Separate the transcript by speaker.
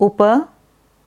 Speaker 1: O PAN?